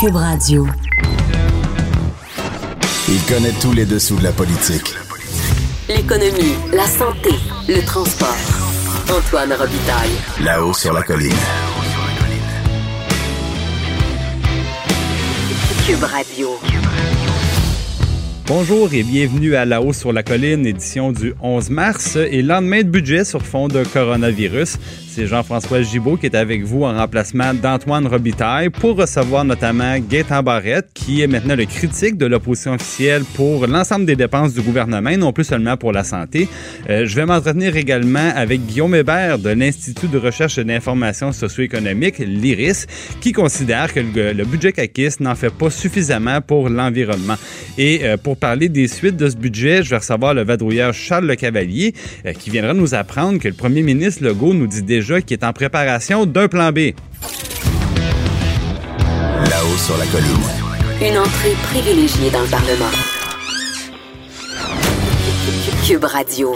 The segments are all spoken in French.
Cube Radio. Il connaît tous les dessous de la politique. L'économie, la santé, le transport. Antoine Robitaille. Là-haut sur la colline. Cube Radio. Bonjour et bienvenue à La Haut sur la colline, édition du 11 mars et lendemain de budget sur fond de coronavirus. C'est Jean-François Gibault qui est avec vous en remplacement d'Antoine Robitaille pour recevoir notamment Gaétan Barrette, qui est maintenant le critique de l'opposition officielle pour l'ensemble des dépenses du gouvernement, non plus seulement pour la santé. Euh, je vais m'entretenir également avec Guillaume Hébert de l'Institut de recherche et d'information socio-économique, l'IRIS, qui considère que le, budget CAQIS n'en fait pas suffisamment pour l'environnement. Et euh, pour parler des suites de ce budget, je vais recevoir le vadrouilleur Charles Le Cavalier, euh, qui viendra nous apprendre que le premier ministre Legault nous dit déjà qu'il est en préparation d'un plan B. Là-haut sur la colline. Une entrée privilégiée dans le Parlement. Cube Radio.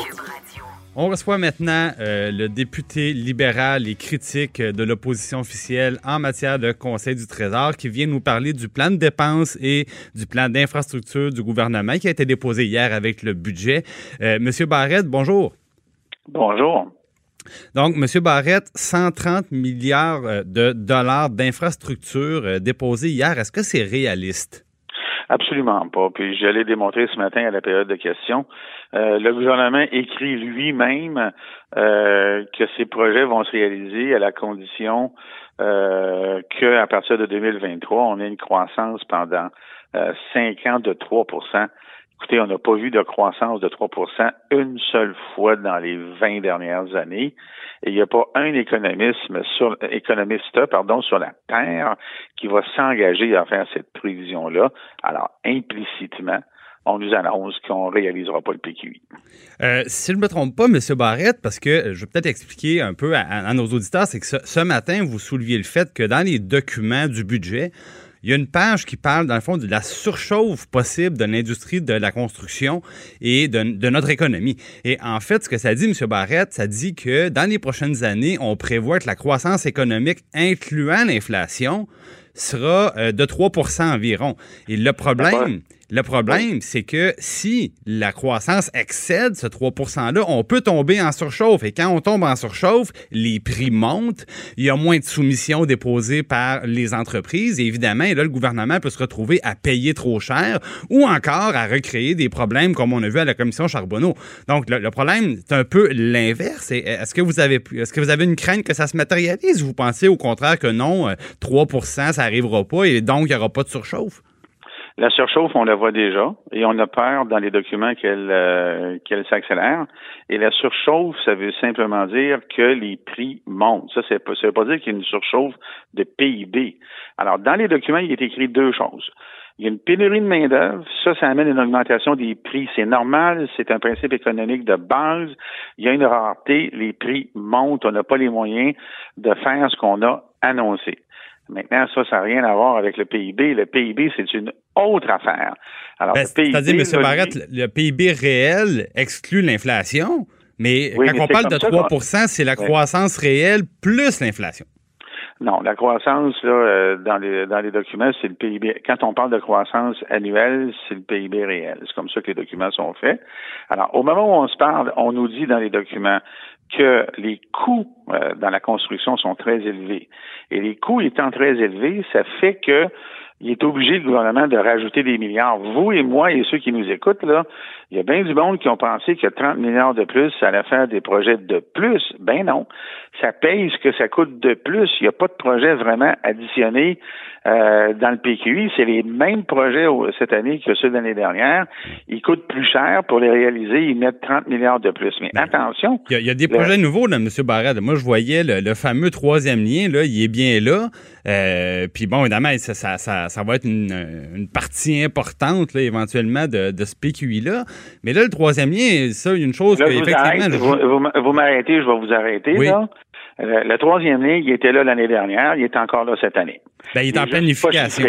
On reçoit maintenant euh, le député libéral et critique de l'opposition officielle en matière de Conseil du Trésor qui vient nous parler du plan de dépenses et du plan d'infrastructure du gouvernement qui a été déposé hier avec le budget. Euh, Monsieur Barrette, bonjour. Bonjour. Donc, M. Barrette, 130 milliards euh, de dollars d'infrastructures euh, déposés hier. Est-ce que c'est réaliste? Absolument pas. Puis je l'ai démontré ce matin à la période de questions. Euh, le gouvernement écrit lui-même que ces projets vont se réaliser à la condition qu'à partir de 2023, on ait une croissance pendant cinq ans de 3 Écoutez, on n'a pas vu de croissance de 3 une seule fois dans les 20 dernières années. Et il n'y a pas un économiste sur, la Terre qui va s'engager à faire cette prévision-là. Alors, implicitement, on nous annonce qu'on ne réalisera pas le PQI. Euh, si je ne me trompe pas, M. Barrette, parce que je vais peut-être expliquer un peu à, à nos auditeurs, c'est que ce, ce matin, vous souleviez le fait que dans les documents du budget, il y a une page qui parle, dans le fond, de la surchauffe possible de l'industrie de la construction et de, notre économie. Et en fait, ce que ça dit, M. Barrette, ça dit que dans les prochaines années, on prévoit que la croissance économique, incluant l'inflation, sera euh, de 3% environ. Et le problème, le problème, c'est que si la croissance excède ce 3 %-là, on peut tomber en surchauffe. Et quand on tombe en surchauffe, les prix montent, il y a moins de soumissions déposées par les entreprises. Et évidemment, le gouvernement peut se retrouver à payer trop cher ou encore à recréer des problèmes comme on a vu à la commission Charbonneau. Donc, le, problème, c'est un peu l'inverse. Est-ce que vous avez est-ce que vous avez une crainte que ça se matérialise? Vous pensez au contraire que non, 3% ça n'arrivera pas et donc il n'y aura pas de surchauffe? La surchauffe, on la voit déjà, et on a peur dans les documents qu'elle euh, qu'elle s'accélère. Et la surchauffe, ça veut simplement dire que les prix montent. Ça, ça ne veut pas dire qu'il y a une surchauffe de PIB. Alors, dans les documents, il est écrit deux choses. Il y a une pénurie de main-d'œuvre. Ça, ça amène une augmentation des prix. C'est normal. C'est un principe économique de base. Il y a une rareté. Les prix montent. On n'a pas les moyens de faire ce qu'on a annoncé. Maintenant, ça, ça n'a rien à voir avec le PIB. Le PIB, c'est une autre affaire. Alors, ben, C'est-à-dire, M. Barrette, le PIB réel exclut l'inflation, mais oui, quand mais on parle de 3 ça, c'est la croissance réelle plus l'inflation. Non, la croissance là, euh, dans les dans les documents, c'est le PIB. Quand on parle de croissance annuelle, c'est le PIB réel. C'est comme ça que les documents sont faits. Alors, au moment où on se parle, on nous dit dans les documents que les coûts euh, dans la construction sont très élevés. Et les coûts étant très élevés, ça fait que il est obligé, le gouvernement, de rajouter des milliards. Vous et moi et ceux qui nous écoutent, là, il y a bien du monde qui ont pensé que 30 milliards de plus, ça allait faire des projets de plus. Ben non. Ça paye ce que ça coûte de plus. Il n'y a pas de projet vraiment additionné euh, dans le PQI. C'est les mêmes projets cette année que ceux de l'année dernière. Ils coûtent plus cher pour les réaliser. Ils mettent 30 milliards de plus. Mais attention. Il y a, il y a des projets nouveaux, là, M. Barrette. Moi, je voyais le, le, fameux troisième lien, là, il est bien là. Euh, puis bon, évidemment, ça, ça, ça, ça va être une, une, partie importante, là, éventuellement, de, de ce PQI-là. Mais là, le troisième lien, ça, il y a une chose là, que, vous. Arrête, vous, vous, vous m'arrêtez, je vais vous arrêter, oui. là. Le, le, troisième lien, il était là l'année dernière, il est encore là cette année. Ben, il est, en planification.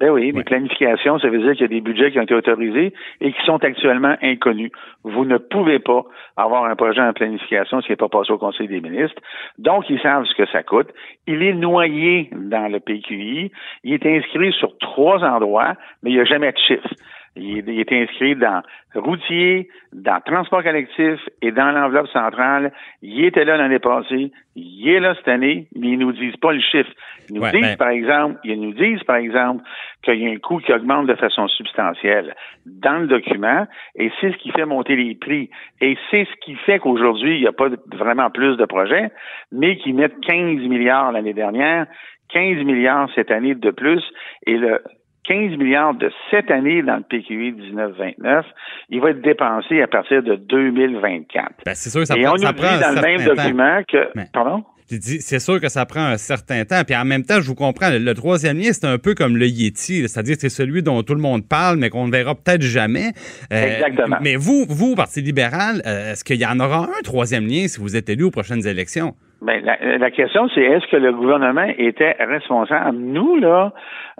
Ben oui, mais planification, ça veut dire qu'il y a des budgets qui ont été autorisés et qui sont actuellement inconnus. Vous ne pouvez pas avoir un projet en planification qui n'est pas passé au Conseil des ministres. Donc, ils savent ce que ça coûte. Il est noyé dans le PQI. Il est inscrit sur trois endroits, mais il n'y a jamais de chiffre. Il, est inscrit dans routier, dans transport collectif et dans l'enveloppe centrale. Il était là l'année passée, il est là cette année, mais ils nous disent pas le chiffre. Ils nous disent, ben par exemple, ils nous disent, par exemple, qu'il y a un coût qui augmente de façon substantielle dans le document, et c'est ce qui fait monter les prix. Et c'est ce qui fait qu'aujourd'hui, il n'y a pas vraiment plus de projets, mais qui mettent 15 milliards l'année dernière, 15 milliards cette année de plus, et le 15 milliards de cette année dans le PQI 19-29, il va être dépensé à partir de 2024. Ben, c'est sûr que ça Et prend, on ça prend un dans le même certain temps. document que... Mais- Pardon? C'est sûr que ça prend un certain temps. Puis en même temps, je vous comprends, le, troisième lien, c'est un peu comme le Yeti, c'est-à-dire que c'est celui dont tout le monde parle, mais qu'on ne verra peut-être jamais. Euh, Exactement. Mais vous, vous, Parti libéral, euh, est-ce qu'il y en aura un troisième lien si vous êtes élu aux prochaines élections? Ben, la, la question, c'est est-ce que le gouvernement était responsable? Nous, là,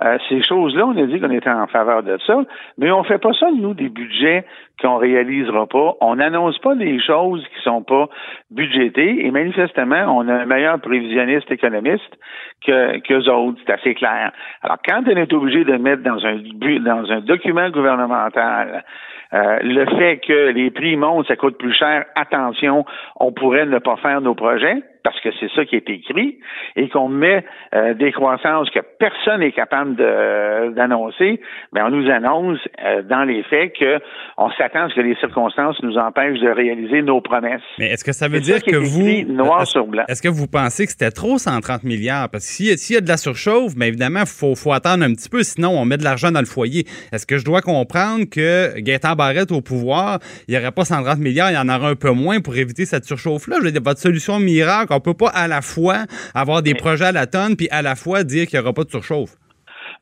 euh, ces choses-là, on a dit qu'on était en faveur de ça, mais on fait pas ça, nous, des budgets qu'on réalisera pas. On n'annonce pas des choses qui sont pas budgétées, et manifestement, on a un meilleur prévisionniste économiste que qu'eux autres, c'est assez clair. Alors, quand on est obligé de mettre dans un dans un document gouvernemental euh, le fait que les prix montent, ça coûte plus cher, attention, on pourrait ne pas faire nos projets, parce que c'est ça qui est écrit, et qu'on met euh, des croissances que personne n'est capable de- d'annoncer, mais on nous annonce euh, dans les faits que on s'attend à ce que les circonstances nous empêchent de réaliser nos promesses. Mais est-ce que ça veut ça dire que vous. noir est-ce- sur blanc. Est-ce que vous pensez que c'était trop 130 milliards? Parce que s'il y, a- s'il y a de la surchauffe, bien évidemment, il faut, faut attendre un petit peu, sinon on met de l'argent dans le foyer. Est-ce que je dois comprendre que Gaétan Barrette au pouvoir, il n'y aurait pas 130 milliards, il y en aura un peu moins pour éviter cette surchauffe-là? Je veux dire, votre solution miracle, on peut pas à la fois avoir des projets à la tonne puis à la fois dire qu'il n'y aura pas de surchauffe.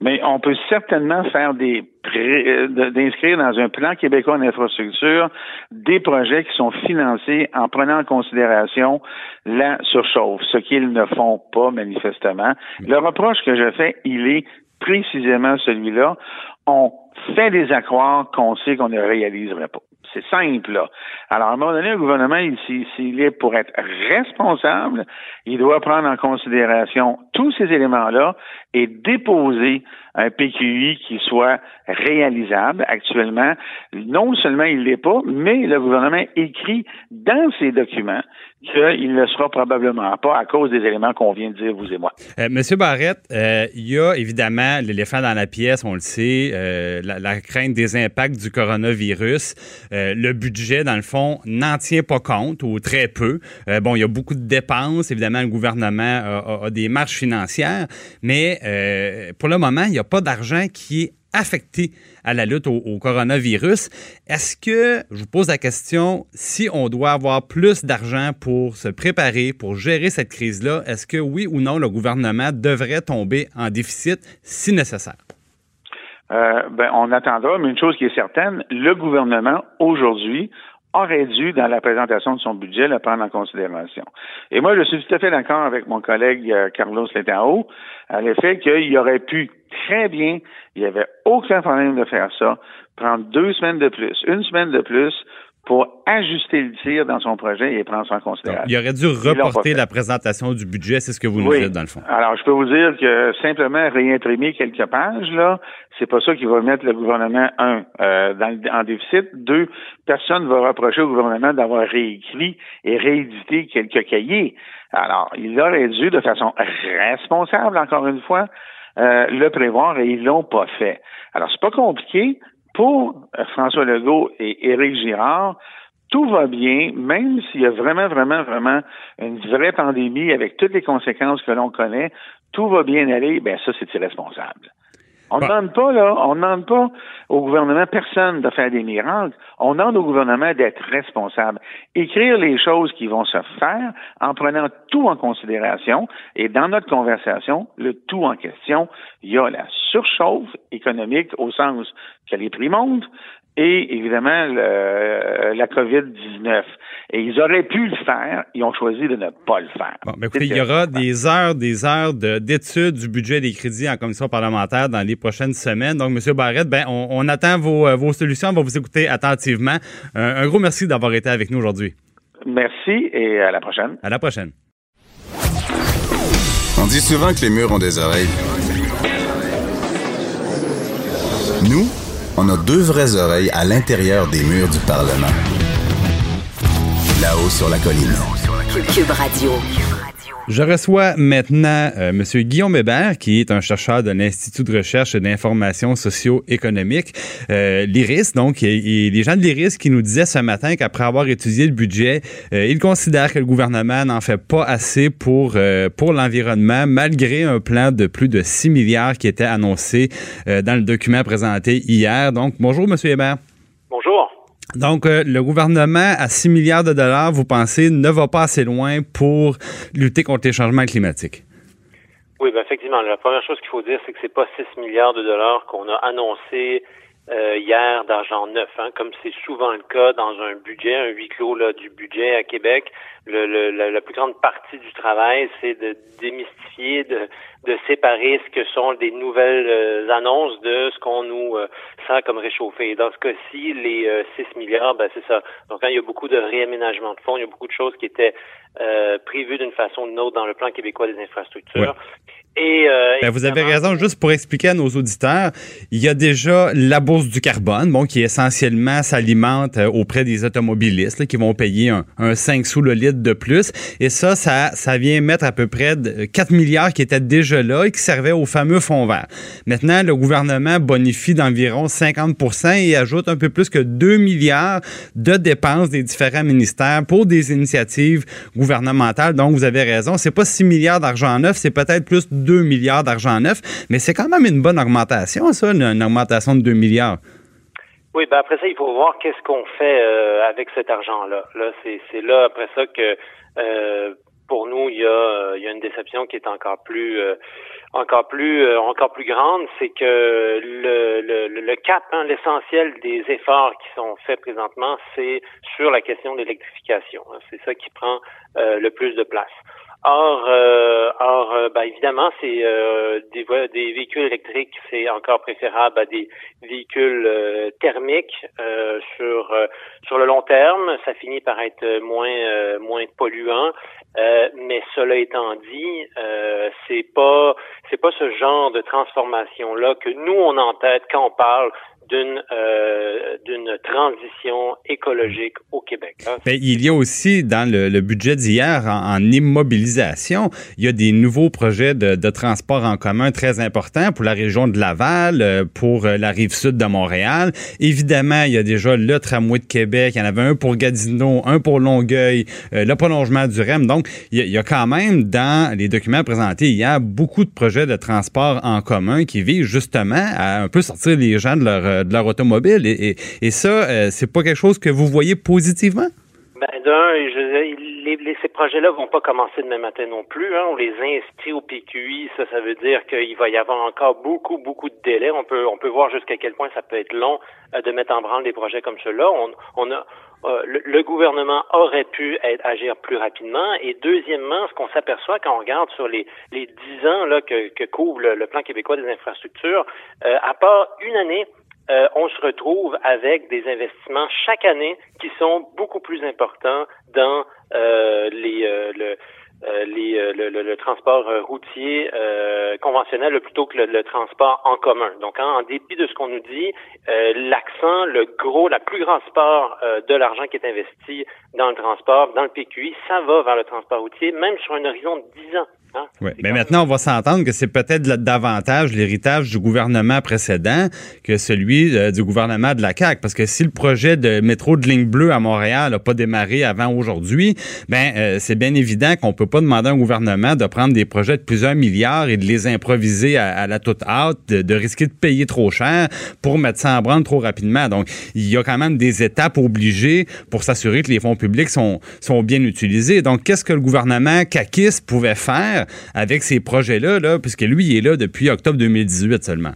Mais on peut certainement faire des euh, d'inscrire dans un plan québécois d'infrastructure des projets qui sont financés en prenant en considération la surchauffe, ce qu'ils ne font pas manifestement. Le reproche que je fais, il est précisément celui-là. On fait des accords qu'on sait qu'on ne réaliserait pas. C'est simple. Alors, à un moment donné, le gouvernement, il- s'il est pour être responsable, il doit prendre en considération tous ces éléments-là et déposer un PQI qui soit réalisable actuellement. Non seulement il l'est pas, mais le gouvernement écrit dans ses documents qu'il ne le sera probablement pas à cause des éléments qu'on vient de dire, vous et moi. Euh, Monsieur Barrette, euh, il y a évidemment l'éléphant dans la pièce, on le sait, euh, la, crainte des impacts du coronavirus. Le budget, dans le fond, n'en tient pas compte ou très peu. Bon, il y a beaucoup de dépenses. Évidemment, le gouvernement a, a- des marges financières, mais pour le moment, il n'y a pas d'argent qui est affecté à la lutte au, au coronavirus. Est-ce que, je vous pose la question, si on doit avoir plus d'argent pour se préparer, pour gérer cette crise-là, est-ce que oui ou non, le gouvernement devrait tomber en déficit si nécessaire? Euh, ben, on attendra, mais une chose qui est certaine, le gouvernement, aujourd'hui, aurait dû, dans la présentation de son budget, le prendre en considération. Et moi, je suis tout à fait d'accord avec mon collègue euh, Carlos Letao à l'effet qu'il aurait pu très bien, il n'y avait aucun problème de faire ça, prendre deux semaines de plus, une semaine de plus, pour ajuster le tir dans son projet et prendre ça en considération. Il aurait dû reporter la présentation du budget, c'est ce que vous nous Oui. dites dans le fond. Alors, je peux vous dire que simplement réimprimer quelques pages, là, c'est pas ça qui va mettre le gouvernement, un, euh, dans le- en déficit. Deux, personne ne va reprocher au gouvernement d'avoir réécrit et réédité quelques cahiers. Alors, il aurait dû, de façon responsable, encore une fois, euh, le prévoir et ils l'ont pas fait. Alors, c'est pas compliqué. Pour François Legault et Éric Girard, tout va bien, même s'il y a vraiment, vraiment, vraiment une vraie pandémie avec toutes les conséquences que l'on connaît, tout va bien aller, ben ça, c'est irresponsable. On ne demande pas, là, on ne demande pas au gouvernement, personne de faire des miracles. On demande au gouvernement d'être responsable. Écrire les choses qui vont se faire en prenant tout en considération. Et dans notre conversation, le tout en question, il y a la surchauffe économique au sens que les prix montent, et évidemment le, la COVID-19. Et ils auraient pu le faire, ils ont choisi de ne pas le faire. Bon, ben écoutez, il y aura des heures, des heures d'études du budget des crédits en commission parlementaire dans les prochaines semaines. Donc, M. Barrette, ben, on, on attend vos, vos, solutions, on va vous écouter attentivement. Un, un gros merci d'avoir été avec nous aujourd'hui. Merci et à la prochaine. À la prochaine. On dit souvent que les murs ont des oreilles. Nous, on a deux vraies oreilles à l'intérieur des murs du Parlement. Là-haut sur la colline. Cube Radio. Je reçois maintenant euh, M. Guillaume Hébert, qui est un chercheur de l'Institut de recherche d'information socio-économique, euh, l'IRIS. Donc, et, les gens de l'IRIS qui nous disaient ce matin qu'après avoir étudié le budget, euh, ils considèrent que le gouvernement n'en fait pas assez pour, euh, pour l'environnement, malgré un plan de plus de 6 milliards qui était annoncé euh, dans le document présenté hier. Donc, bonjour, M. Hébert. Donc, euh, le gouvernement à 6 milliards de dollars, vous pensez, ne va pas assez loin pour lutter contre les changements climatiques? Oui, ben effectivement. La première chose qu'il faut dire, c'est que c'est pas 6 milliards de dollars qu'on a annoncé euh, hier d'argent neuf, hein, comme c'est souvent le cas dans un budget, un huis clos là, du budget à Québec. Le, le, la, la, plus grande partie du travail, c'est de démystifier, de, de séparer ce que sont des nouvelles euh, annonces de ce qu'on nous euh, sent comme réchauffé. Dans ce cas-ci, les 6 milliards, ben c'est ça. Donc, quand il y a beaucoup de réaménagement de fonds, il y a beaucoup de choses qui étaient prévues d'une façon ou d'une autre dans le plan québécois des infrastructures. Et, euh, ben, vous avez raison. Juste pour expliquer à nos auditeurs, il y a déjà la bourse du carbone, bon, qui essentiellement s'alimente auprès des automobilistes là, qui vont payer un, un, 5 sous le litre de plus. Et ça, ça, ça vient mettre à peu près 4 milliards qui étaient déjà là et qui servaient au fameux fonds vert. Maintenant, le gouvernement bonifie d'environ 50% et ajoute un peu plus que 2 milliards de dépenses des différents ministères pour des initiatives gouvernementales. Donc, vous avez raison. C'est pas 6 milliards d'argent neuf, c'est peut-être plus 2 milliards d'argent neuf, mais c'est quand même une bonne augmentation, ça, une, augmentation de 2 milliards. Oui, ben après ça, il faut voir qu'est-ce qu'on fait euh, avec cet argent-là. Là, c'est là après ça que euh, pour nous, il y a, une déception qui est encore plus euh, encore plus encore plus grande, c'est que le, cap, hein, l'essentiel des efforts qui sont faits présentement, c'est sur la question de l'électrification. Hein. C'est ça qui prend le plus de place. Or, euh, or euh, ben, évidemment, c'est euh, des, des véhicules électriques, c'est encore préférable à des véhicules euh, thermiques euh, sur sur le long terme. Ça finit par être moins moins polluant. mais cela étant dit, c'est pas c'est pas ce genre de transformation là que nous on en tête quand on parle d'une euh, d'une transition écologique au Québec. Hein? Mais il y a aussi dans le, le budget d'hier en, en, immobilisation, il y a des nouveaux projets de, de, transport en commun très importants pour la région de Laval, euh, pour euh, la rive sud de Montréal. Évidemment, il y a déjà le tramway de Québec, il y en avait un pour Gatineau, un pour Longueuil, euh, le prolongement du REM. Donc, il y, a, il y, a, quand même dans les documents présentés hier beaucoup de projets de transport en commun qui visent justement à un peu sortir les gens de leur de leur automobile. Et, et, ça, euh, c'est pas quelque chose que vous voyez positivement? Ben, d'un, les, les, ces projets-là vont pas commencer demain matin non plus. Hein. On les inscrit au PQI. Ça, ça veut dire qu'il va y avoir encore beaucoup, beaucoup de délais. On peut, on peut voir jusqu'à quel point ça peut être long euh, de mettre en branle des projets comme ceux-là. On, on a, euh, le, gouvernement aurait pu être, agir plus rapidement. Et deuxièmement, ce qu'on s'aperçoit quand on regarde sur les, les 10 ans là, que, que couvre le, le plan québécois des infrastructures, euh, à part une année euh, on se retrouve avec des investissements chaque année qui sont beaucoup plus importants dans euh, les, euh, le, euh, les, euh, le, le, le, transport routier conventionnel plutôt que le, transport en commun. Donc, en, en dépit de ce qu'on nous dit, l'accent, le gros, la plus grande part de l'argent qui est investi dans le transport, dans le PQI, ça va vers le transport routier, même sur un horizon de 10 ans. Hein? Oui, mais maintenant, on va s'entendre que c'est peut-être davantage l'héritage du gouvernement précédent que celui euh, du gouvernement de la CAQ. Parce que si le projet de métro de ligne bleue à Montréal n'a pas démarré avant aujourd'hui, ben euh, c'est bien évident qu'on peut pas demander à un gouvernement de prendre des projets de plusieurs milliards et de les improviser à, à la toute hâte, de, de, risquer de payer trop cher pour mettre ça en branle trop rapidement. Donc, il y a quand même des étapes obligées pour s'assurer que les fonds publics sont, sont bien utilisés. Donc, qu'est-ce que le gouvernement caquiste pouvait faire avec ces projets-là, là, puisque lui, il est là depuis octobre 2018 seulement.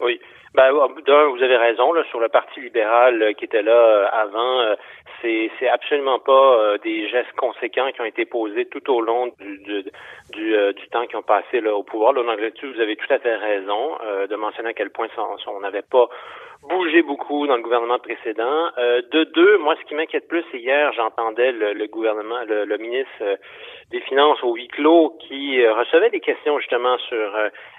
Oui. Ben, d'un, vous avez raison, là, sur le Parti libéral euh, qui était là euh, avant, euh, c'est, c'est absolument pas des gestes conséquents qui ont été posés tout au long du, temps qu'ils ont passé au pouvoir. Là, là-dessus, vous avez tout à fait raison de mentionner à quel point on n'avait pas bougé beaucoup dans le gouvernement précédent. de deux, moi, ce qui m'inquiète plus, c'est hier, j'entendais le, gouvernement, le, ministre des Finances au huis clos qui recevait des questions justement sur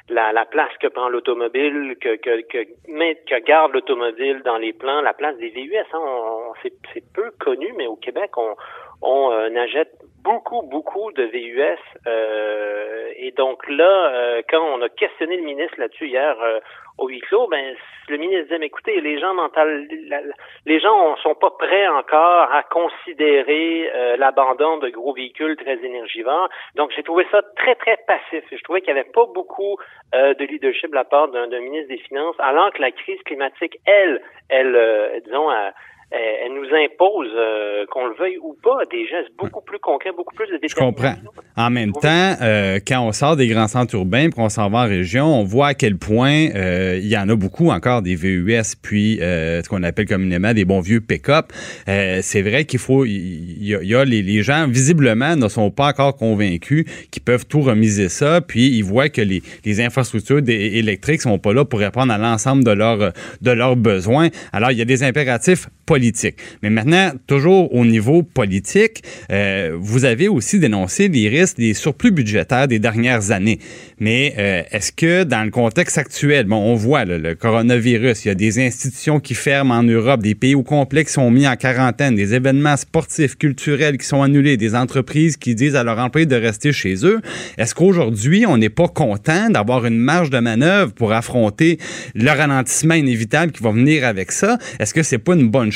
la, la place que prend l'automobile, que, que, que, que garde l'automobile dans les plans, la place des VUS, hein, c'est peu connu, mais au Québec, on, on euh, beaucoup, beaucoup de VUS. Euh, et donc là, euh, quand on a questionné le ministre là-dessus hier euh, au huis clos, ben le ministre disait, écoutez, les gens mental, les gens sont pas prêts encore à considérer l'abandon de gros véhicules très énergivores. Donc j'ai trouvé ça très, très passif. Je trouvais qu'il n'y avait pas beaucoup de leadership de la part d'un ministre des Finances, alors que la crise climatique, elle, elle, disons, elle nous impose, euh, qu'on le veuille ou pas, des gestes beaucoup plus concrets, beaucoup plus de Je comprends. En même temps, euh, quand on sort des grands centres urbains, qu'on s'en va en région, on voit à quel point euh, il y en a beaucoup encore des VUS, puis ce qu'on appelle communément des bons vieux pick-up. c'est vrai qu'il faut, il y, a, les, les, gens visiblement ne sont pas encore convaincus qu'ils peuvent tout remiser ça, puis ils voient que les, les infrastructures électriques sont pas là pour répondre à l'ensemble de leurs de leurs besoins. Alors il y a des impératifs politique. Mais maintenant, toujours au niveau politique, euh, vous avez aussi dénoncé les risques des surplus budgétaires des dernières années. Mais euh, est-ce que dans le contexte actuel, bon, on voit le coronavirus, il y a des institutions qui ferment en Europe, des pays au complet qui sont mis en quarantaine, des événements sportifs, culturels qui sont annulés, des entreprises qui disent à leurs employés de rester chez eux. Est-ce qu'aujourd'hui, on n'est pas content d'avoir une marge de manœuvre pour affronter le ralentissement inévitable qui va venir avec ça? Est-ce que c'est pas une bonne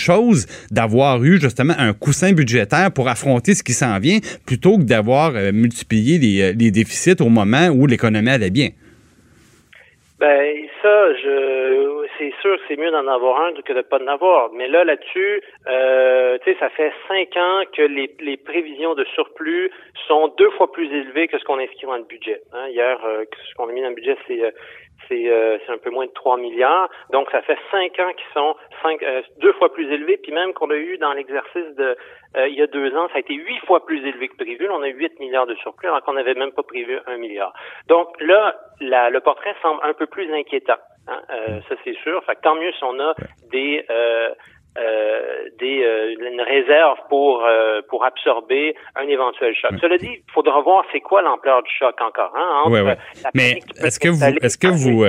d'avoir eu justement un coussin budgétaire pour affronter ce qui s'en vient plutôt que d'avoir euh, multiplié les, euh, les, déficits au moment où l'économie allait bien? Ben ça, je c'est sûr que c'est mieux d'en avoir un que de pas en avoir. Mais là, là-dessus, euh, tu sais, ça fait cinq ans que les, les prévisions de surplus sont deux fois plus élevées que ce qu'on inscrit dans le budget. Hein. Hier, ce qu'on a mis dans le budget, c'est euh, c'est un peu moins de 3 milliards. Donc, ça fait 5 ans qui sont cinq, euh, deux fois plus élevés, puis même qu'on a eu dans l'exercice de euh, il y a deux ans, ça a été huit fois plus élevé que prévu. on a 8 milliards de surplus, alors qu'on n'avait même pas prévu un milliard. Donc là, la, le portrait semble un peu plus inquiétant. Hein? ça, c'est sûr. Fait que tant mieux si on a des euh, des, euh, une réserve pour euh, pour absorber un éventuel choc. Cela dit, il faudra voir c'est quoi l'ampleur du choc encore. Hein, Mais est-ce que vous est-ce que vous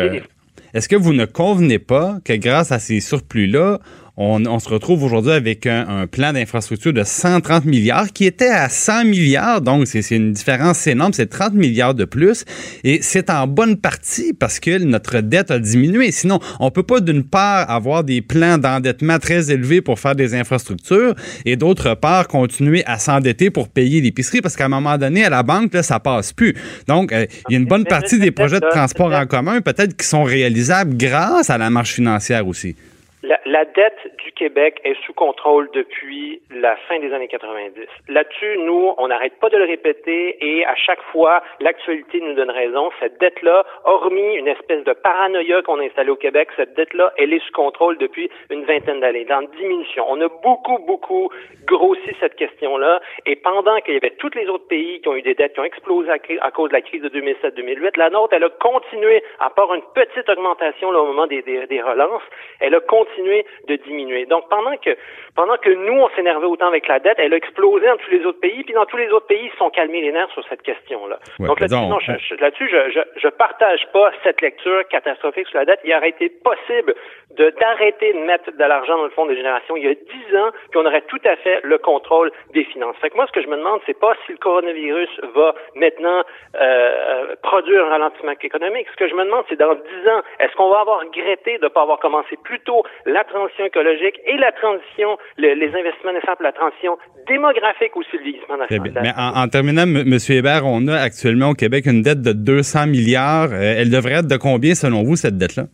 est-ce que vous ne convenez pas que grâce à ces surplus-là, on, se retrouve aujourd'hui avec un, plan d'infrastructure de 130 milliards qui était à 100 milliards, donc c'est une différence énorme, c'est 30 milliards de plus, et c'est en bonne partie parce que notre dette a diminué. Sinon, on peut pas d'une part avoir des plans d'endettement très élevés pour faire des infrastructures et d'autre part continuer à s'endetter pour payer l'épicerie parce qu'à un moment donné, à la banque, là, ça passe plus. Donc, euh, il y a une bonne partie des projets de transport en commun peut-être qui sont réalisables grâce à la marche financière aussi. La, la, dette du Québec est sous contrôle depuis la fin des années 90. Là-dessus, nous, on n'arrête pas de le répéter et à chaque fois, l'actualité nous donne raison. Cette dette-là, hormis une espèce de paranoïa qu'on a installée au Québec, cette dette-là, elle est sous contrôle depuis une vingtaine d'années, dans diminution. On a beaucoup, beaucoup grossi cette question-là et pendant qu'il y avait tous les autres pays qui ont eu des dettes qui ont explosé à, cause de la crise de 2007-2008, la nôtre, elle a continué, à part une petite augmentation là, au moment des, des, des relances, elle a continué continuer de diminuer. Donc pendant que pendant que nous on s'énervait autant avec la dette, elle a explosé dans tous les autres pays, puis dans tous les autres pays ils se sont calmés les nerfs sur cette question-là. Donc là-dessus, là-dessus, je, je, je partage pas cette lecture catastrophique sur la dette. Il aurait été possible de d'arrêter de mettre de l'argent dans le fonds de génération il y a dix ans, qu'on aurait tout à fait le contrôle des finances. Fait que moi, ce que je me demande, c'est pas si le coronavirus va maintenant euh, produire un ralentissement économique. Ce que je me demande, c'est dans dix ans, est-ce qu'on va avoir regretté de ne pas avoir commencé plus tôt la transition écologique et la transition, les investissements nécessaires pour la transition démographique aussi, le vieillissement Mais en, terminant, M. Hébert, on a actuellement au Québec une dette de 200 milliards. Euh, elle devrait être de combien, selon vous, cette dette-là?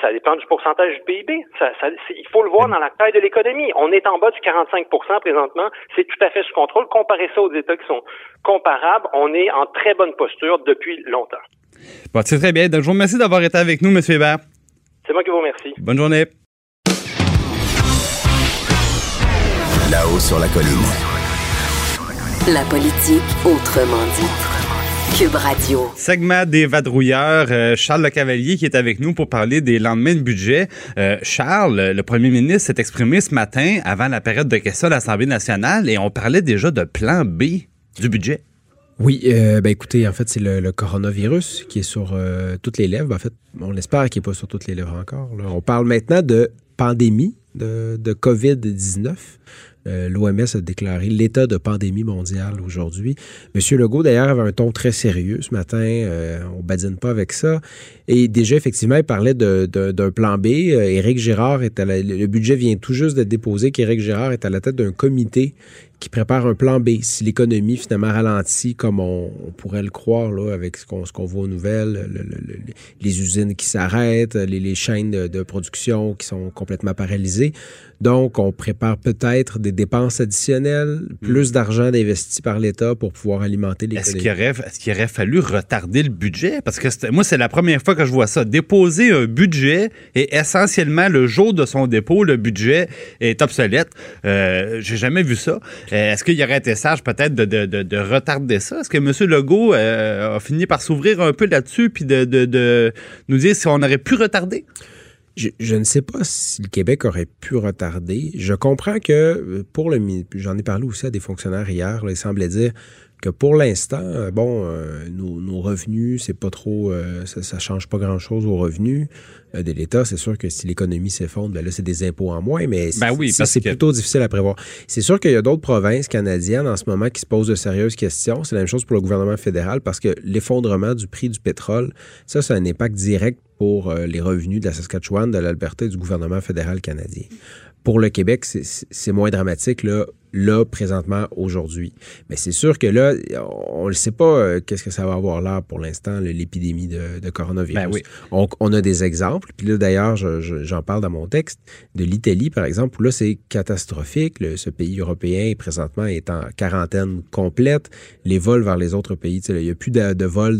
Ça dépend du pourcentage du PIB. il faut le voir dans la taille de l'économie. On est en bas du 45% présentement. C'est tout à fait sous contrôle. Comparez ça aux États qui sont comparables. On est en très bonne posture depuis longtemps. Bon, c'est très bien. Donc, je vous remercie d'avoir été avec nous, M. Hébert. C'est moi qui vous remercie. Bonne journée. Là-haut sur la colline. La politique autrement dit. Cube Radio. Segment des vadrouilleurs, euh, Charles Le Cavalier qui est avec nous pour parler des lendemains de budget. Euh, Charles, le premier ministre s'est exprimé ce matin avant la période de questions à l'Assemblée nationale et on parlait déjà de plan B du budget. Oui, euh, ben écoutez, en fait, c'est le, coronavirus qui est sur euh, toutes les lèvres. En fait, on espère qu'il n'est pas sur toutes les lèvres encore. On parle maintenant de pandémie de, de COVID-19. Euh, L'OMS a déclaré l'état de pandémie mondiale aujourd'hui. Monsieur Legault, d'ailleurs, avait un ton très sérieux ce matin. Euh, on badine pas avec ça. Et déjà, effectivement, il parlait d'un plan B. Éric Girard est à le budget vient tout juste d'être déposé, qu'Éric Girard est à la tête d'un comité qui prépare un plan B si l'économie finalement ralentit comme on, on pourrait le croire là, avec ce qu'on voit aux nouvelles, le- le- le- les usines qui s'arrêtent, les, les chaînes de, de production qui sont complètement paralysées. Donc, on prépare peut-être des dépenses additionnelles, plus d'argent d'investi par l'État pour pouvoir alimenter Est-ce l'économie. qu'il aurait, est-ce qu'il aurait fallu retarder le budget? Parce que moi, c'est la première fois que je vois ça. Déposer un budget et essentiellement, le jour de son dépôt, le budget est obsolète. Euh, J'ai jamais vu ça. Euh, Est-ce qu'il aurait été sage peut-être de, de- de- de retarder ça? Est-ce que M. Legault euh, a fini par s'ouvrir un peu là-dessus puis de, nous dire si on aurait pu retarder? Je, ne sais pas si le Québec aurait pu retarder. Je comprends que euh, pour le j'en ai parlé aussi à des fonctionnaires hier, là, ils semblaient dire que pour l'instant, euh, bon, euh, nos, nos revenus, c'est pas trop, euh, ça, ça change pas grand-chose aux revenus euh, de l'État. C'est sûr que si l'économie s'effondre, ben là, c'est des impôts en moins, mais Ben oui, ça, c'est que- plutôt difficile à prévoir. C'est sûr qu'il y a d'autres provinces canadiennes en ce moment qui se posent de sérieuses questions. C'est la même chose pour le gouvernement fédéral parce que l'effondrement du prix du pétrole, ça, c'est un impact direct pour les revenus de la Saskatchewan, de l'Alberta et du gouvernement fédéral canadien. Pour le Québec, c'est moins dramatique là, là présentement, aujourd'hui. Mais c'est sûr que là, on ne sait pas euh, qu'est-ce que ça va avoir là pour l'instant, l'épidémie de, de coronavirus. Ben oui. on, on a des exemples. Puis là, d'ailleurs, je- je- j'en parle dans mon texte de l'Italie, par exemple, où là, c'est catastrophique. Le- ce pays européen, présentement, est en quarantaine complète. Les vols vers les autres pays, il n'y a plus de, de vols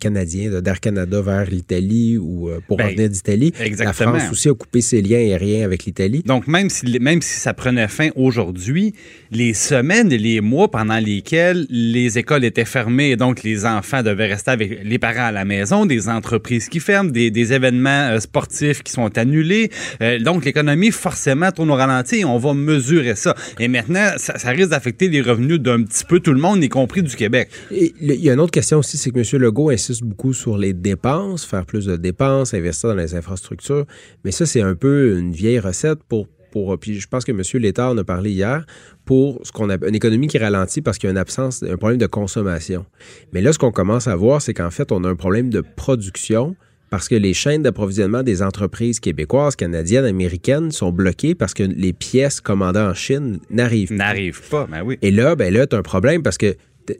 canadiens, d'Air Canada vers l'Italie ou euh, pour Ben, revenir d'Italie. La France aussi a coupé ses liens aériens avec l'Italie. Donc, même si, même si ça prenait fin aujourd'hui, les semaines et les mois pendant lesquels les écoles étaient fermées et donc les enfants devaient rester avec les parents à la maison, des entreprises qui ferment, des, événements euh, sportifs qui sont annulés. Euh, donc, l'économie, forcément, tourne au ralenti et on va mesurer ça. Et maintenant, ça, risque d'affecter les revenus d'un petit peu tout le monde, y compris du Québec. Il y a une autre question aussi, c'est que M. Legault insiste beaucoup sur les dépenses, faire plus de dépenses, investir dans les infrastructures. Mais ça, c'est un peu une vieille recette pour. Pour puis je pense que M. Létard en a parlé hier pour ce qu'on a une économie qui ralentit parce qu'il y a une absence, un problème de consommation. Mais là, ce qu'on commence à voir, c'est qu'en fait, on a un problème de production parce que les chaînes d'approvisionnement des entreprises québécoises, canadiennes, américaines sont bloquées parce que les pièces commandées en Chine n'arrivent pas. N'arrive pas, ben oui. Et là, ben là, as un problème parce que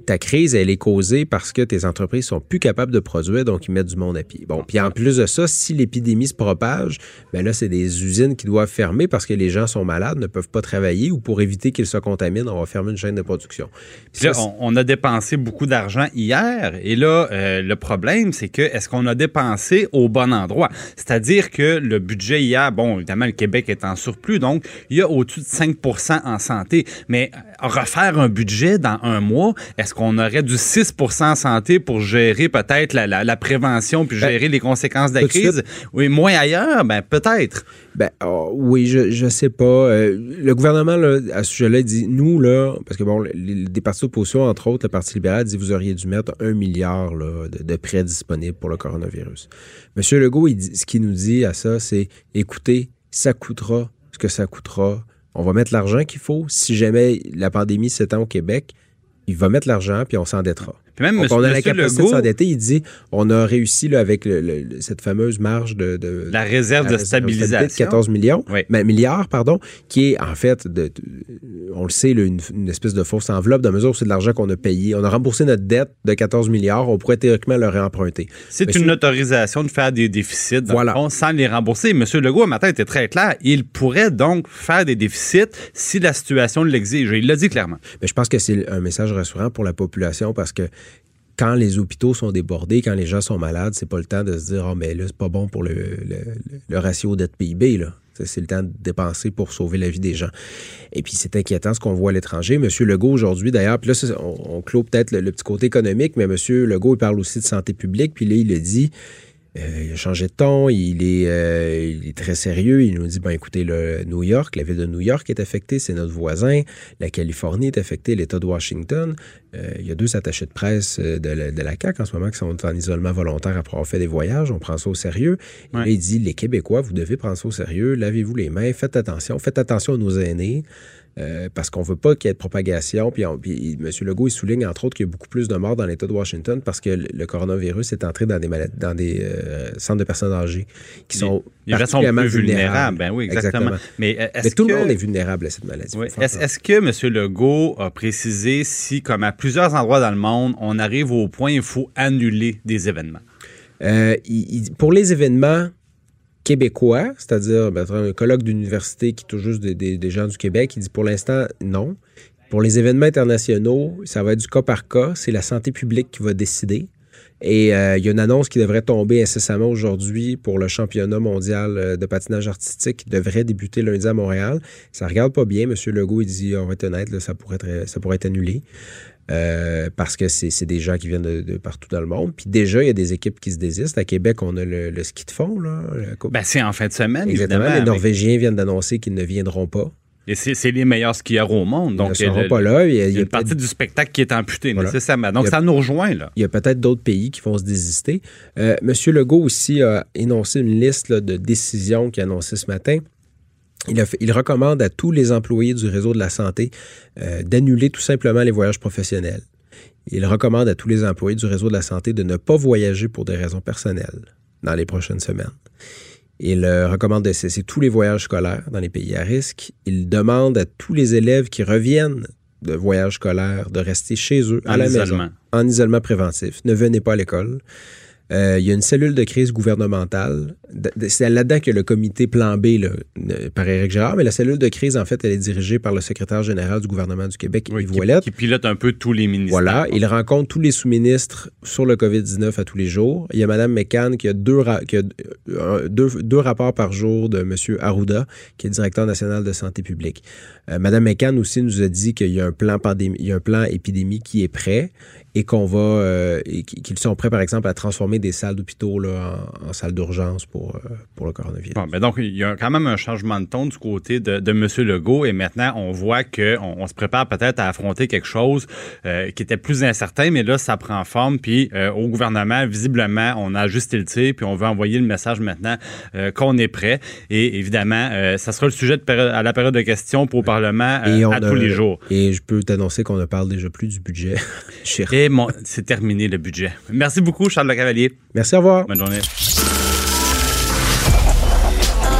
ta crise, elle est causée parce que tes entreprises sont plus capables de produire, donc ils mettent du monde à pied. Bon, puis en plus de ça, si l'épidémie se propage, ben là, c'est des usines qui doivent fermer parce que les gens sont malades, ne peuvent pas travailler ou pour éviter qu'ils se contaminent, on va fermer une chaîne de production. Puis Puis là, ça, c'est- on, on a dépensé beaucoup d'argent hier. Et là, euh, le problème, c'est que est-ce qu'on a dépensé au bon endroit? C'est-à-dire que le budget hier, bon, évidemment, le Québec est en surplus, donc il y a au-dessus de 5% en santé. Mais refaire un budget dans un mois, est-ce qu'on aurait du 6% en santé pour gérer peut-être la, la- la prévention puis Ben, gérer les conséquences de la crise? Oui, moins ailleurs, ben peut-être. Ben, oh, oui, je, je sais pas. Euh, le gouvernement, là, à ce sujet-là, dit, nous, là, parce que bon, les, des partis d'opposition, entre autres, le Parti libéral dit, vous auriez dû mettre un milliard là, de, de prêts disponibles pour le coronavirus. Monsieur Legault, il dit- ce qu'il nous dit à ça, c'est, écoutez, ça coûtera ce que ça coûtera. On va mettre l'argent qu'il faut. Si jamais la pandémie s'étend au Québec, il va mettre l'argent, puis on s'endettera. Puis même on a la capacité Legault, de s'endetter. Il dit, on a réussi là, avec le- le- cette fameuse marge de... de la réserve la de stabilisation. de 14 millions, Oui. ben, milliards, pardon, qui est en fait, de, de- on le sait, là, une, une espèce de fausse enveloppe, dans la mesure où c'est de l'argent qu'on a payé. On a remboursé notre dette de 14 milliards, on pourrait théoriquement le réemprunter. C'est Monsieur- une autorisation de faire des déficits dans Voilà. le fond, sans les rembourser. M. Legault, un matin, était très clair. Il pourrait donc faire des déficits si la situation l'exige. Il l'a dit clairement. Mais je pense que c'est un message rassurant pour la population parce que quand les hôpitaux sont débordés, quand les gens sont malades, c'est pas le temps de se dire, oh, mais là, c'est pas bon pour le, le, le ratio dette-PIB, là. C'est le temps de dépenser pour sauver la vie des gens. Et puis, c'est inquiétant ce qu'on voit à l'étranger. Monsieur Legault, aujourd'hui, d'ailleurs, puis là, on, clôt peut-être le, le, petit côté économique, mais Monsieur Legault, il parle aussi de santé publique. Puis là, il a dit, il a changé de ton, il est, euh, il est très sérieux. Il nous dit, ben écoutez, le New York, la ville de New York est affectée, c'est notre voisin. La Californie est affectée, l'État de Washington. Euh, il y a deux attachés de presse de la, de la CAQ en ce moment qui sont en isolement volontaire après avoir fait des voyages. On prend ça au sérieux. Et il dit, les Québécois, vous devez prendre ça au sérieux. Lavez-vous les mains, faites attention, faites attention à nos aînés. Euh, parce qu'on veut pas qu'il y ait de propagation. Puis, on, puis, M. Legault, il souligne, entre autres, qu'il y a beaucoup plus de morts dans l'État de Washington parce que le, le coronavirus est entré dans des, malades, dans des euh, centres de personnes âgées qui sont les particulièrement plus vulnérables. Ben oui, exactement. exactement. Mais, Mais, tout que... le monde est vulnérable à cette maladie. Oui. Est-ce est que M. Legault a précisé si, comme à plusieurs endroits dans le monde, on arrive au point où il faut annuler des événements? Euh, il, il, pour les événements, québécois, c'est-à-dire ben, un colloque d'université qui touche juste des, gens du Québec, il dit pour l'instant non. Pour les événements internationaux, ça va être du cas par cas. C'est la santé publique qui va décider. Et euh, il y a une annonce qui devrait tomber incessamment aujourd'hui pour le championnat mondial euh, de patinage artistique qui devrait débuter lundi à Montréal. Ça regarde pas bien. Monsieur Legault, il dit, on va être honnête, ça, pourrait être, ça pourrait être annulé. Euh, parce que c'est des gens qui viennent de, de, partout dans le monde. Puis déjà, il y a des équipes qui se désistent. À Québec, on a le, le ski de fond. Là, ben, c'est en fin de semaine, Exactement. évidemment. Les Norvégiens viennent d'annoncer qu'ils ne viendront pas. Et c'est les meilleurs skieurs au monde. Donc, ils ne seront pas là. Il y a, il y a une partie du spectacle qui est amputée voilà. nécessairement. Donc, ça nous rejoint. Là. Il y a peut-être d'autres pays qui vont se désister. Euh, Monsieur Legault aussi a énoncé une liste là, de décisions qu'il a annoncées ce matin. Il, a fait, il, recommande à tous les employés du réseau de la santé euh, d'annuler tout simplement les voyages professionnels. Il recommande à tous les employés du réseau de la santé de ne pas voyager pour des raisons personnelles dans les prochaines semaines. Il recommande de cesser tous les voyages scolaires dans les pays à risque. Il demande à tous les élèves qui reviennent de voyages scolaires de rester chez eux, en à la isolement. maison, en isolement préventif. Ne venez pas à l'école. Euh, il y a une cellule de crise gouvernementale. C'est là-dedans que le comité plan B là, par Éric Gérard, mais la cellule de crise, en fait, elle est dirigée par le secrétaire général du gouvernement du Québec, oui, Yves qui, pilote un peu tous les ministères. Voilà, il rencontre tous les sous-ministres sur le COVID-19 à tous les jours. Il y a Mme McCann qui a, deux, qui a deux, deux, rapports par jour de M. Arruda, qui est directeur national de santé publique. Euh, Mme McCann aussi nous a dit qu'il y a un plan pandémie, il y a un plan épidémie qui est prêt et qu'on va euh, qu'ils sont prêts par exemple à transformer des salles d'hôpitaux en, en salles d'urgence pour euh, pour le coronavirus. Bon, ben donc il y a quand même un changement de ton du côté de, de M. Legault et maintenant on voit que on, se prépare peut-être à affronter quelque chose euh, qui était plus incertain mais là ça prend forme puis euh, au gouvernement visiblement on a ajusté le tir puis on veut envoyer le message maintenant euh, qu'on est prêt et évidemment ça sera le sujet de à la période de questions pour le Parlement et à tous les jours. Et je peux t'annoncer qu'on ne parle déjà plus du budget. et c'est terminé le budget. Merci beaucoup, Charles Le Cavalier. Merci, au revoir. Bonne journée.